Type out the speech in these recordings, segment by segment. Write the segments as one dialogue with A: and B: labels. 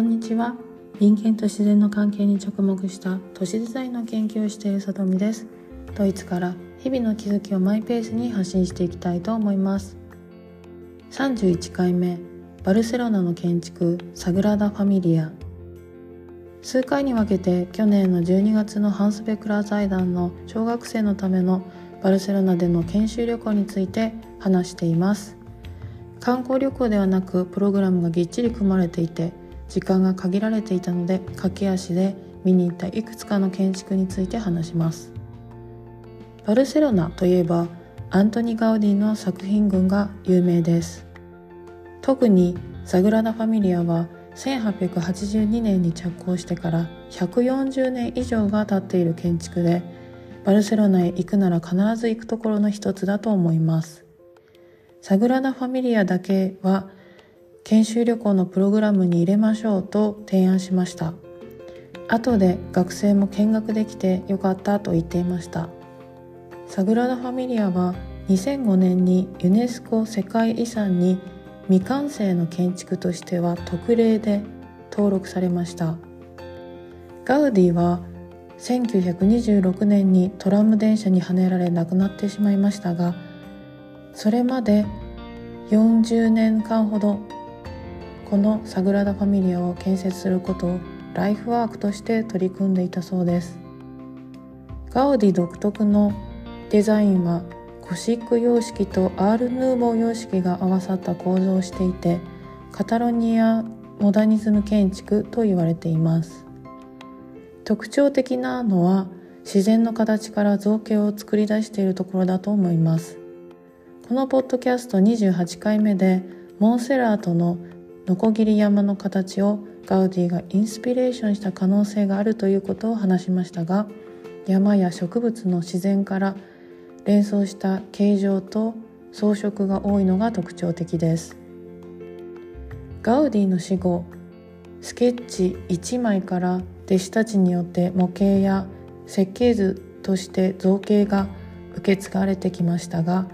A: こんにちは。人間と自然の関係に着目した都市デザインの研究をしている里見です。ドイツから日々の気づきをマイペースに発信していきたいと思います。31回目バルセロナの建築サグラダ・ファミリア。数回に分けて去年の12月のハンスベクラー財団の小学生のためのバルセロナでの研修旅行について話しています。観光旅行ではなくプログラムがぎっちり組まれていて時間が限られていたので駆け足で見に行ったいくつかの建築について話します。バルセロナといえばアントニ・ガウディの作品群が有名です。特にサグラダ・ファミリアは1882年に着工してから140年以上が経っている建築でバルセロナへ行くなら必ず行くところの一つだと思います。サグラダ・ファミリアだけは研修旅行のプログラムに入れましょうと提案しました。後で学生も見学できてよかったと言っていました。サグラダ・ファミリアは2005年にユネスコ世界遺産に未完成の建築としては特例で登録されました。ガウディは1926年にトラム電車にはねられ亡くなってしまいましたがそれまで40年間ほどこのサグラダ・ファミリアを建設することをライフワークとして取り組んでいたそうです。ガウディ独特のデザインはゴシック様式とアール・ヌーボー様式が合わさった構造をしていてカタロニアモダニズム建築と言われています。特徴的なのは自然の形から造形を作り出しているところだと思います。このポッドキャスト28回目でモンセラートのノコギリ山の形をガウディがインスピレーションした可能性があるということを話しましたが山や植物の自然から連想した形状と装飾が多いのが特徴的です。ガウディの死後スケッチ1枚から弟子たちによって模型や設計図として造形が受け継がれてきましたが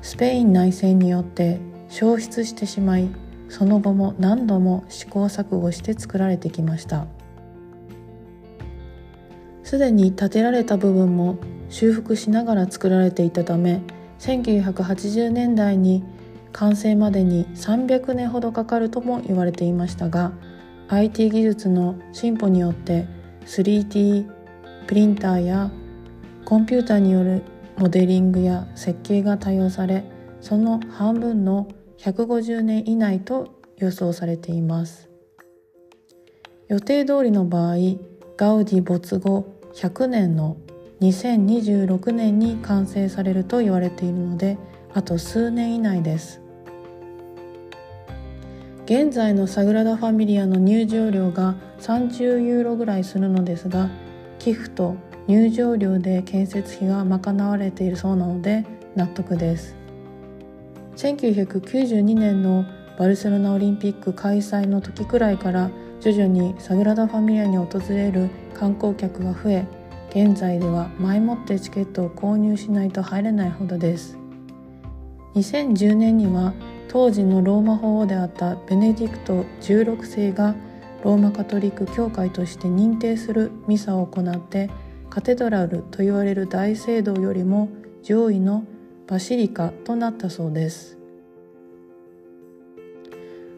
A: スペイン内戦によって消失してしまいその後も何度も試行錯誤して作られてきました。すでに建てられた部分も修復しながら作られていたため1980年代に完成までに300年ほどかかるとも言われていましたが IT 技術の進歩によって 3D プリンターやコンピューターによるモデリングや設計が多用されその半分の150年以内と予想されています。予定通りの場合ガウディ没後100年の2026年に完成されると言われているのであと数年以内です。現在のサグラダ・ファミリアの入場料が30ユーロぐらいするのですが寄付と入場料で建設費が賄われているそうなので納得です。1992年のバルセロナオリンピック開催の時くらいから徐々にサグラダ・ファミリアに訪れる観光客が増え現在では前もってチケットを購入しないと入れないほどです。2010年には当時のローマ法王であったベネディクト16世がローマカトリック教会として認定するミサを行ってカテドラルと言われる大聖堂よりも上位のバシリカとなったそうです。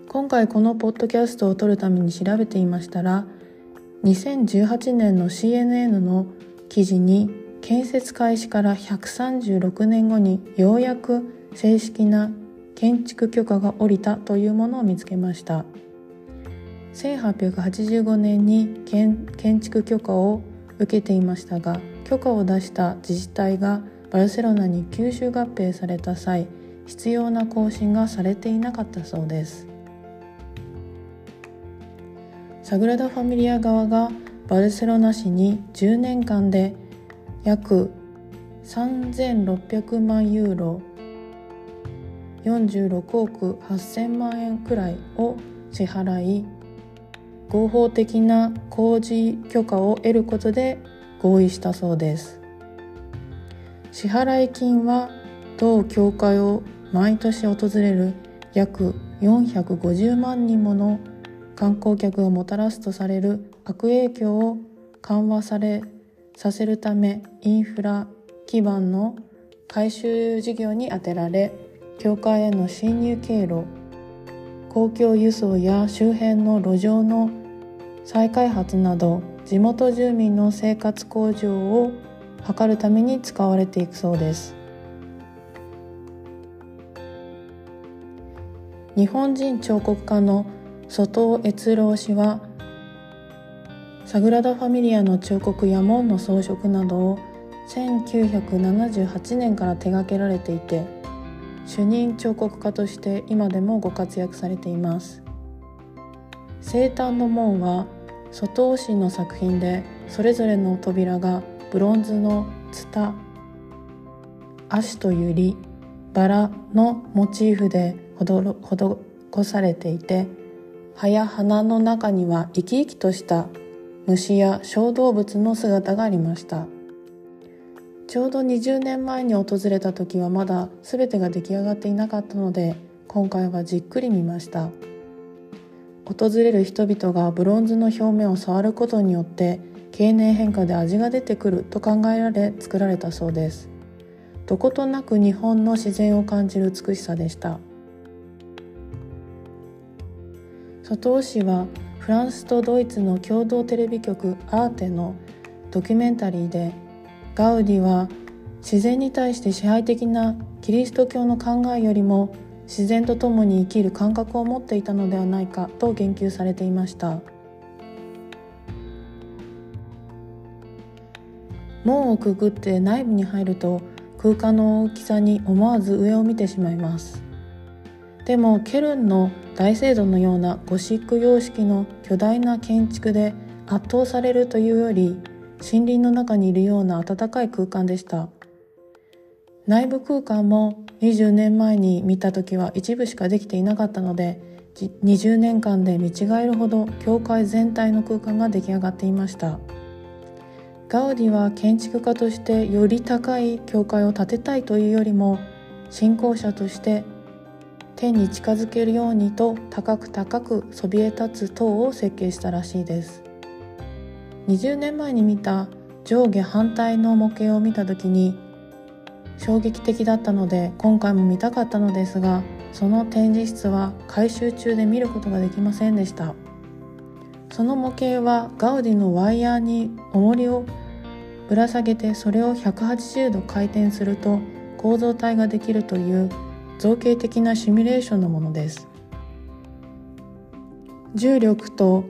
A: 今回このポッドキャストを撮るために調べていましたら2018年の CNN の記事に建設開始から136年後にようやく正式な建築許可が下りたというものを見つけました。1885年に建築許可を受けていましたが許可を出した自治体がバルセロナに吸収合併された際必要な更新がされていなかったそうです。サグラダ・ファミリア側がバルセロナ市に10年間で約3600万ユーロ46億8000万円くらいを支払い合法的な工事許可を得ることで合意したそうです。支払金は同教会を毎年訪れる約450万人もの観光客をもたらすとされる悪影響を緩和されさせるためインフラ基盤の改修事業に充てられ教会への侵入経路公共輸送や周辺の路上の再開発など地元住民の生活向上を図るために使われていくそうです。日本人彫刻家の外尾悦郎氏はサグラダ・ファミリアの彫刻や門の装飾などを1978年から手掛けられていて主任彫刻家として今でもご活躍されています。生誕の門は外尾氏の作品でそれぞれの扉がブロンズのツタ足とユリバラのモチーフで施されていて葉や花の中には生き生きとした虫や小動物の姿がありました。ちょうど20年前に訪れた時はまだ全てが出来上がっていなかったので今回はじっくり見ました。訪れる人々がブロンズの表面を触ることによって経年変化で味が出てくると考えられ作られたそうです。どことなく日本の自然を感じる美しさでした。外尾市はフランスとドイツの共同テレビ局アーテのドキュメンタリーでガウディは自然に対して支配的なキリスト教の考えよりも自然と共に生きる感覚を持っていたのではないかと言及されていました。門をくぐって内部に入ると空間の大きさに思わず上を見てしまいます。でもケルンの大聖堂のようなゴシック様式の巨大な建築で圧倒されるというより森林の中にいるような暖かい空間でした。内部空間も20年前に見た時は一部しかできていなかったので20年間で見違えるほど教会全体の空間が出来上がっていました。ガウディは建築家としてより高い教会を建てたいというよりも信仰者として天に近づけるようにと高く高くそびえ立つ塔を設計したらしいです。20年前に見た上下反対の模型を見た時に衝撃的だったので今回も見たかったのですがその展示室は改修中で見ることができませんでした。その模型はガウディのワイヤーに重りをぶら下げてそれを180度回転すると構造体ができるという造形的なシミュレーションのものです。重力と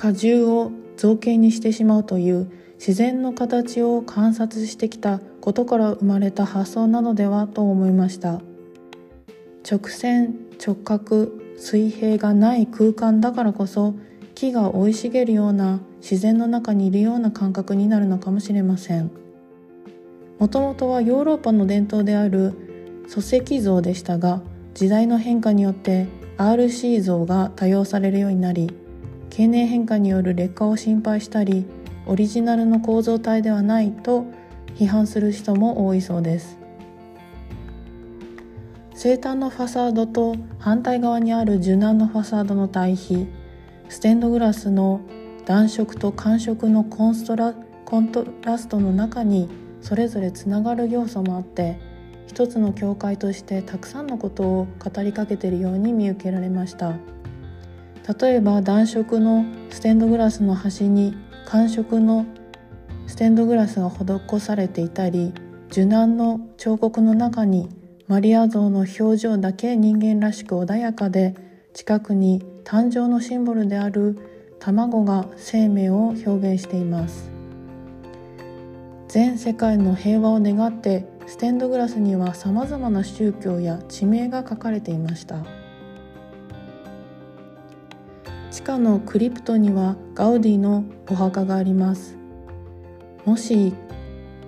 A: 荷重を造形にしてしまうという自然の形を観察してきたことから生まれた発想なのではと思いました。直線直角水平がない空間だからこそ木が生い茂るような自然の中にいるような感覚になるのかもしれません。もともとはヨーロッパの伝統である礎石像でしたが時代の変化によって RC 像が多用されるようになり経年変化による劣化を心配したりオリジナルの構造体ではないと批判する人も多いそうです。生誕のファサードと反対側にある受難のファサードの対比ステンドグラスの暖色と寒色のコンストラコントラストの中にそれぞれつながる要素もあって一つの教会としてたくさんのことを語りかけているように見受けられました。例えば暖色のステンドグラスの端に寒色のステンドグラスが施されていたり受難の彫刻の中にマリア像の表情だけ人間らしく穏やかで近くに誕生のシンボルである卵が生命を表現しています。全世界の平和を願ってステンドグラスにはさまざまな宗教や地名が書かれていました。地下のクリプトにはガウディのお墓があります。もし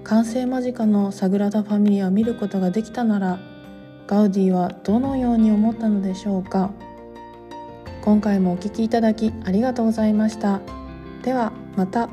A: 完成間近のサグラダ・ファミリアを見ることができたならガウディはどのように思ったのでしょうか？今回もお聴きいただきありがとうございました。ではまた。